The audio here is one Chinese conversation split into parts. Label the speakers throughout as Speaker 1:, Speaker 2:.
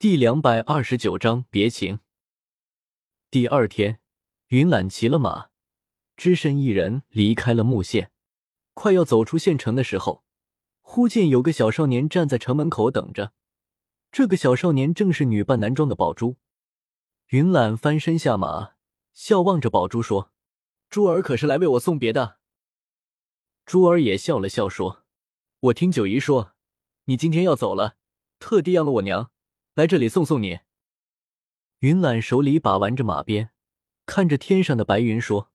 Speaker 1: 第两百二十九章别情。第二天，云懒骑了马，只身一人离开了木县。快要走出县城的时候，忽见有个小少年站在城门口等着。这个小少年正是女扮男装的宝珠。云懒翻身下马，笑望着宝珠说：“珠儿可是来为我送别的？”珠儿也笑了笑说：“我听九姨说，你今天要走了，特地让了我娘来这里送送你。”云懒手里把玩着马鞭，看着天上的白云说：“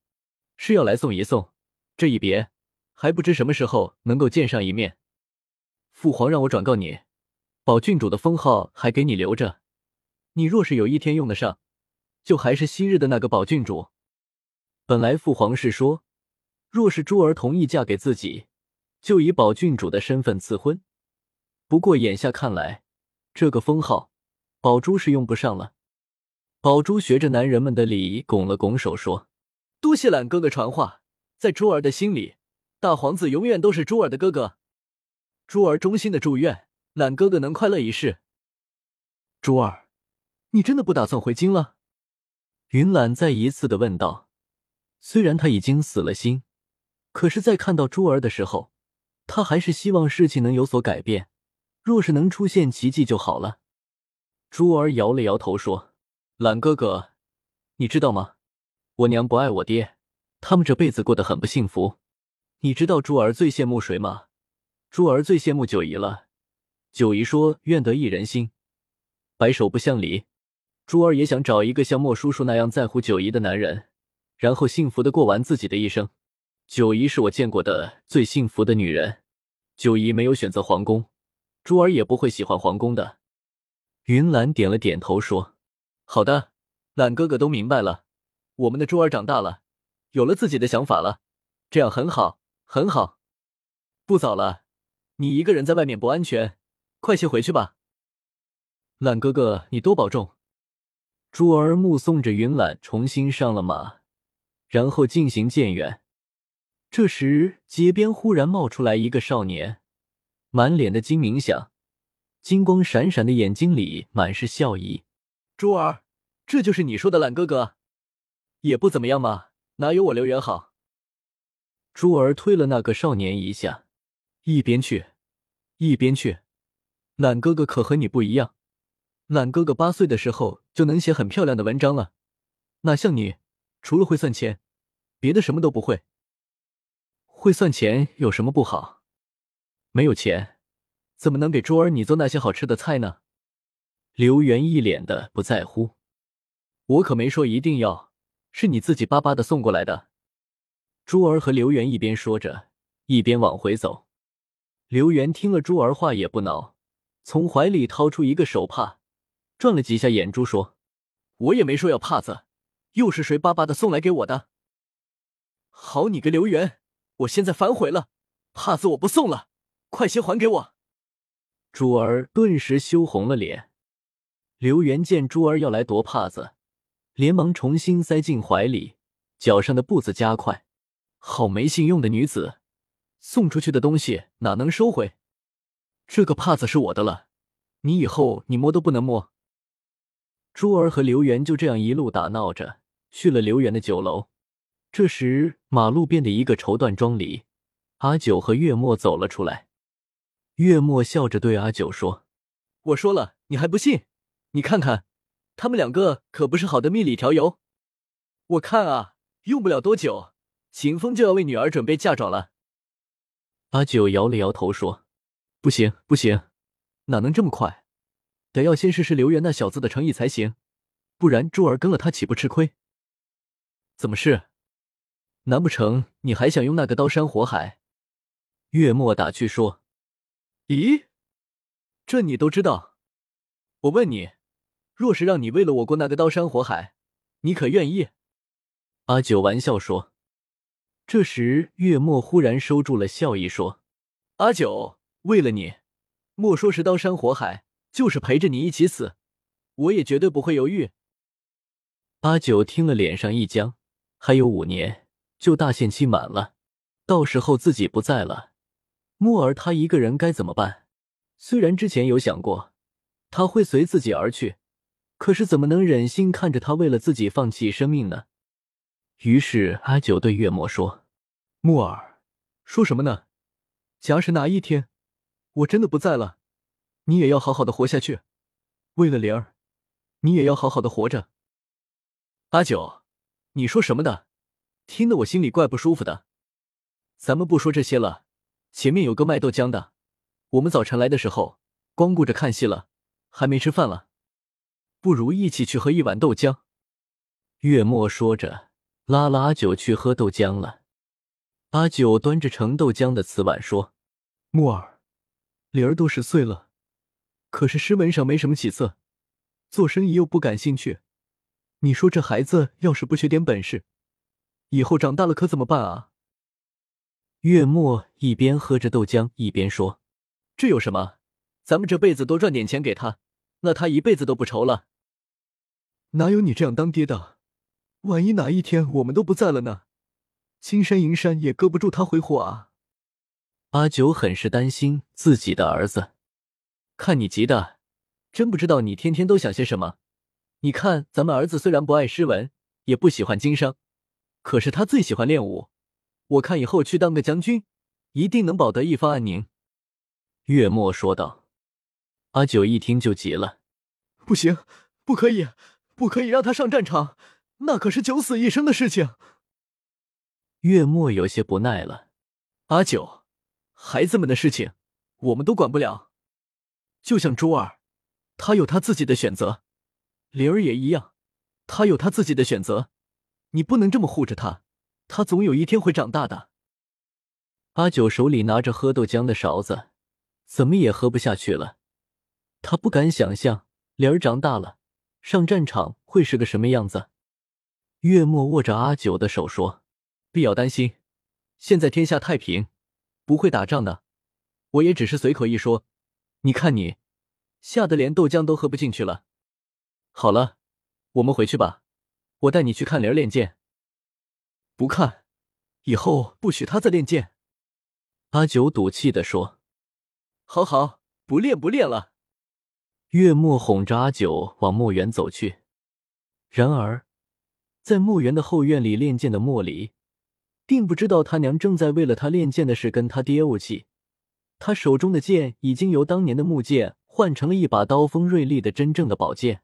Speaker 1: 是要来送一送，这一别还不知什么时候能够见上一面。父皇让我转告你，宝郡主的封号还给你留着，你若是有一天用得上。”就还是昔日的那个宝郡主。本来父皇是说，若是珠儿同意嫁给自己，就以宝郡主的身份赐婚。不过眼下看来，这个封号，宝珠是用不上了。宝珠学着男人们的礼仪，拱了拱手说：“多谢懒哥哥传话，在珠儿的心里，大皇子永远都是珠儿的哥哥。珠儿衷心的祝愿懒哥哥能快乐一世。”珠儿，你真的不打算回京了？云懒再一次的问道：“虽然他已经死了心，可是，在看到珠儿的时候，他还是希望事情能有所改变。若是能出现奇迹就好了。”珠儿摇了摇头说：“懒哥哥，你知道吗？我娘不爱我爹，他们这辈子过得很不幸福。你知道珠儿最羡慕谁吗？珠儿最羡慕九姨了。九姨说：‘愿得一人心，白首不相离。’”珠儿也想找一个像莫叔叔那样在乎九姨的男人，然后幸福的过完自己的一生。九姨是我见过的最幸福的女人。九姨没有选择皇宫，珠儿也不会喜欢皇宫的。云兰点了点头说：“好的，懒哥哥都明白了。我们的珠儿长大了，有了自己的想法了，这样很好，很好。不早了，你一个人在外面不安全，快些回去吧。懒哥哥，你多保重。”珠儿目送着云懒重新上了马，然后渐行渐远。这时，街边忽然冒出来一个少年，满脸的精明相，金光闪闪的眼睛里满是笑意。珠儿，这就是你说的懒哥哥？也不怎么样嘛，哪有我刘元好？珠儿推了那个少年一下，一边去，一边去。懒哥哥可和你不一样。懒哥哥八岁的时候就能写很漂亮的文章了，哪像你，除了会算钱，别的什么都不会。会算钱有什么不好？没有钱，怎么能给珠儿你做那些好吃的菜呢？刘元一脸的不在乎，我可没说一定要，是你自己巴巴的送过来的。珠儿和刘元一边说着，一边往回走。刘元听了珠儿话也不恼，从怀里掏出一个手帕。转了几下眼珠，说：“我也没说要帕子，又是谁巴巴的送来给我的？好你个刘元，我现在反悔了，帕子我不送了，快些还给我！”珠儿顿时羞红了脸。刘元见珠儿要来夺帕子，连忙重新塞进怀里，脚上的步子加快。好没信用的女子，送出去的东西哪能收回？这个帕子是我的了，你以后你摸都不能摸。珠儿和刘元就这样一路打闹着去了刘元的酒楼。这时，马路边的一个绸缎庄里，阿九和月末走了出来。月末笑着对阿九说：“我说了，你还不信？你看看，他们两个可不是好的蜜里调油。我看啊，用不了多久，秦风就要为女儿准备嫁妆了。”阿九摇了摇头说：“不行，不行，哪能这么快？”得要先试试刘元那小子的诚意才行，不然珠儿跟了他岂不吃亏？怎么是？难不成你还想用那个刀山火海？月末打趣说：“咦，这你都知道？我问你，若是让你为了我过那个刀山火海，你可愿意？”阿九玩笑说。这时月末忽然收住了笑意，说：“阿九，为了你，莫说是刀山火海。”就是陪着你一起死，我也绝对不会犹豫。阿九听了，脸上一僵。还有五年就大限期满了，到时候自己不在了，木儿他一个人该怎么办？虽然之前有想过，他会随自己而去，可是怎么能忍心看着他为了自己放弃生命呢？于是阿九对月末说：“木耳，说什么呢？假使哪一天我真的不在了，你也要好好的活下去。为了灵儿，你也要好好的活着。”阿九，你说什么的？听得我心里怪不舒服的。咱们不说这些了，前面有个卖豆浆的，我们早晨来的时候光顾着看戏了，还没吃饭了，不如一起去喝一碗豆浆。月末说着。拉了阿九去喝豆浆了。阿九端着盛豆浆的瓷碗说：“木儿，灵儿都十岁了，可是诗文上没什么起色，做生意又不感兴趣。你说这孩子要是不学点本事，以后长大了可怎么办啊？”月末一边喝着豆浆一边说：“这有什么？咱们这辈子多赚点钱给他，那他一辈子都不愁了。哪有你这样当爹的？”万一哪一天我们都不在了呢？金山银山也搁不住他挥霍啊！阿九很是担心自己的儿子，看你急的，真不知道你天天都想些什么。你看咱们儿子虽然不爱诗文，也不喜欢经商，可是他最喜欢练武。我看以后去当个将军，一定能保得一方安宁。月末说道。阿九一听就急了，不行，不可以，不可以让他上战场。那可是九死一生的事情。月末有些不耐了，阿九，孩子们的事情我们都管不了。就像珠儿，他有他自己的选择；灵儿也一样，他有他自己的选择。你不能这么护着他，他总有一天会长大的。阿九手里拿着喝豆浆的勺子，怎么也喝不下去了。他不敢想象灵儿长大了上战场会是个什么样子。月末握着阿九的手说：“必要担心，现在天下太平，不会打仗的。我也只是随口一说。你看你，吓得连豆浆都喝不进去了。好了，我们回去吧。我带你去看灵儿练剑。不看，以后不许他再练剑。”阿九赌气的说：“好好，不练不练了。”月末哄着阿九往墨园走去，然而。在墨园的后院里练剑的莫离，并不知道他娘正在为了他练剑的事跟他爹怄气。他手中的剑已经由当年的木剑换成了一把刀锋锐利的真正的宝剑。